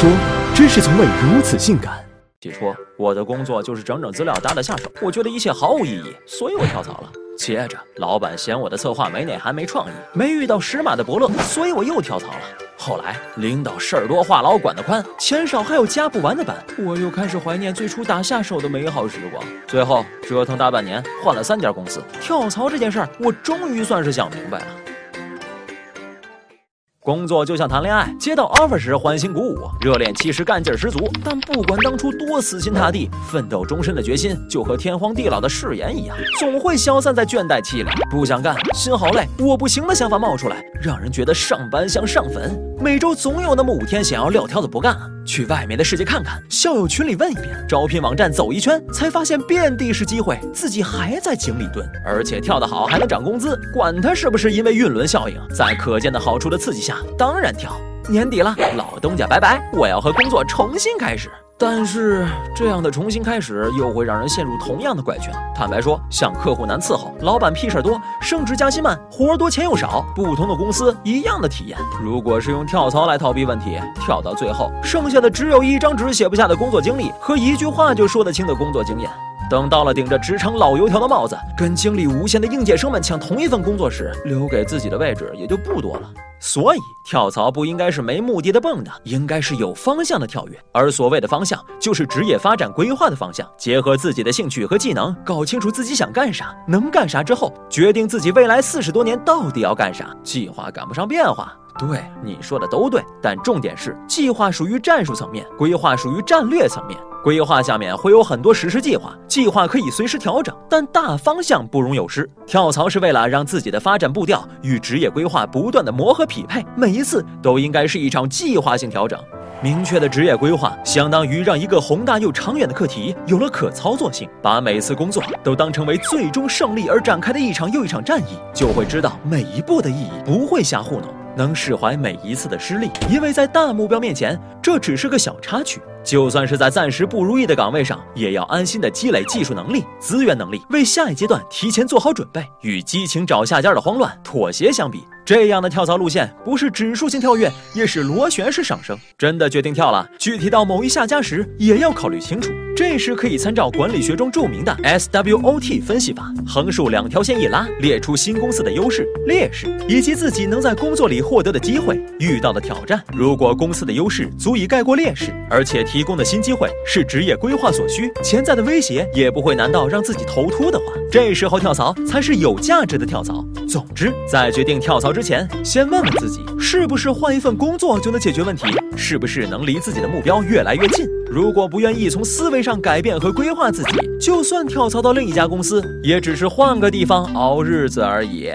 说，真是从未如此性感。起初，我的工作就是整整资料，打打下手，我觉得一切毫无意义，所以我跳槽了。接着，老板嫌我的策划没内涵、没创意，没遇到时马的伯乐，所以我又跳槽了。后来，领导事儿多、话痨、管得宽，钱少还有加不完的班，我又开始怀念最初打下手的美好时光。最后，折腾大半年，换了三家公司，跳槽这件事儿，我终于算是想明白了。工作就像谈恋爱，接到 offer 时欢欣鼓舞，热恋期时干劲十足。但不管当初多死心塌地，奋斗终身的决心，就和天荒地老的誓言一样，总会消散在倦怠期里。不想干，心好累，我不行的想法冒出来，让人觉得上班像上坟。每周总有那么五天想要撂挑子不干，去外面的世界看看，校友群里问一遍，招聘网站走一圈，才发现遍地是机会，自己还在井里蹲，而且跳得好还能涨工资，管他是不是因为运轮效应，在可见的好处的刺激下，当然跳。年底了，老东家拜拜，我要和工作重新开始。但是这样的重新开始又会让人陷入同样的怪圈。坦白说，像客户难伺候，老板屁事多，升职加薪慢，活多钱又少，不同的公司一样的体验。如果是用跳槽来逃避问题，跳到最后，剩下的只有一张纸写不下的工作经历和一句话就说得清的工作经验。等到了顶着职场老油条的帽子，跟精力无限的应届生们抢同一份工作时，留给自己的位置也就不多了。所以，跳槽不应该是没目的的蹦跶，应该是有方向的跳跃。而所谓的方向，就是职业发展规划的方向。结合自己的兴趣和技能，搞清楚自己想干啥、能干啥之后，决定自己未来四十多年到底要干啥。计划赶不上变化。对你说的都对，但重点是，计划属于战术层面，规划属于战略层面。规划下面会有很多实施计划，计划可以随时调整，但大方向不容有失。跳槽是为了让自己的发展步调与职业规划不断的磨合匹配，每一次都应该是一场计划性调整。明确的职业规划，相当于让一个宏大又长远的课题有了可操作性。把每次工作都当成为最终胜利而展开的一场又一场战役，就会知道每一步的意义，不会瞎糊弄。能释怀每一次的失利，因为在大目标面前，这只是个小插曲。就算是在暂时不如意的岗位上，也要安心的积累技术能力、资源能力，为下一阶段提前做好准备。与激情找下家的慌乱妥协相比，这样的跳槽路线不是指数性跳跃，也是螺旋式上升。真的决定跳了，具体到某一下家时，也要考虑清楚。这时可以参照管理学中著名的 SWOT 分析法，横竖两条线一拉，列出新公司的优势、劣势，以及自己能在工作里获得的机会、遇到的挑战。如果公司的优势足以盖过劣势，而且提供的新机会是职业规划所需，潜在的威胁也不会难到让自己头秃的话，这时候跳槽才是有价值的跳槽。总之，在决定跳槽之之前，先问问自己，是不是换一份工作就能解决问题？是不是能离自己的目标越来越近？如果不愿意从思维上改变和规划自己，就算跳槽到另一家公司，也只是换个地方熬日子而已。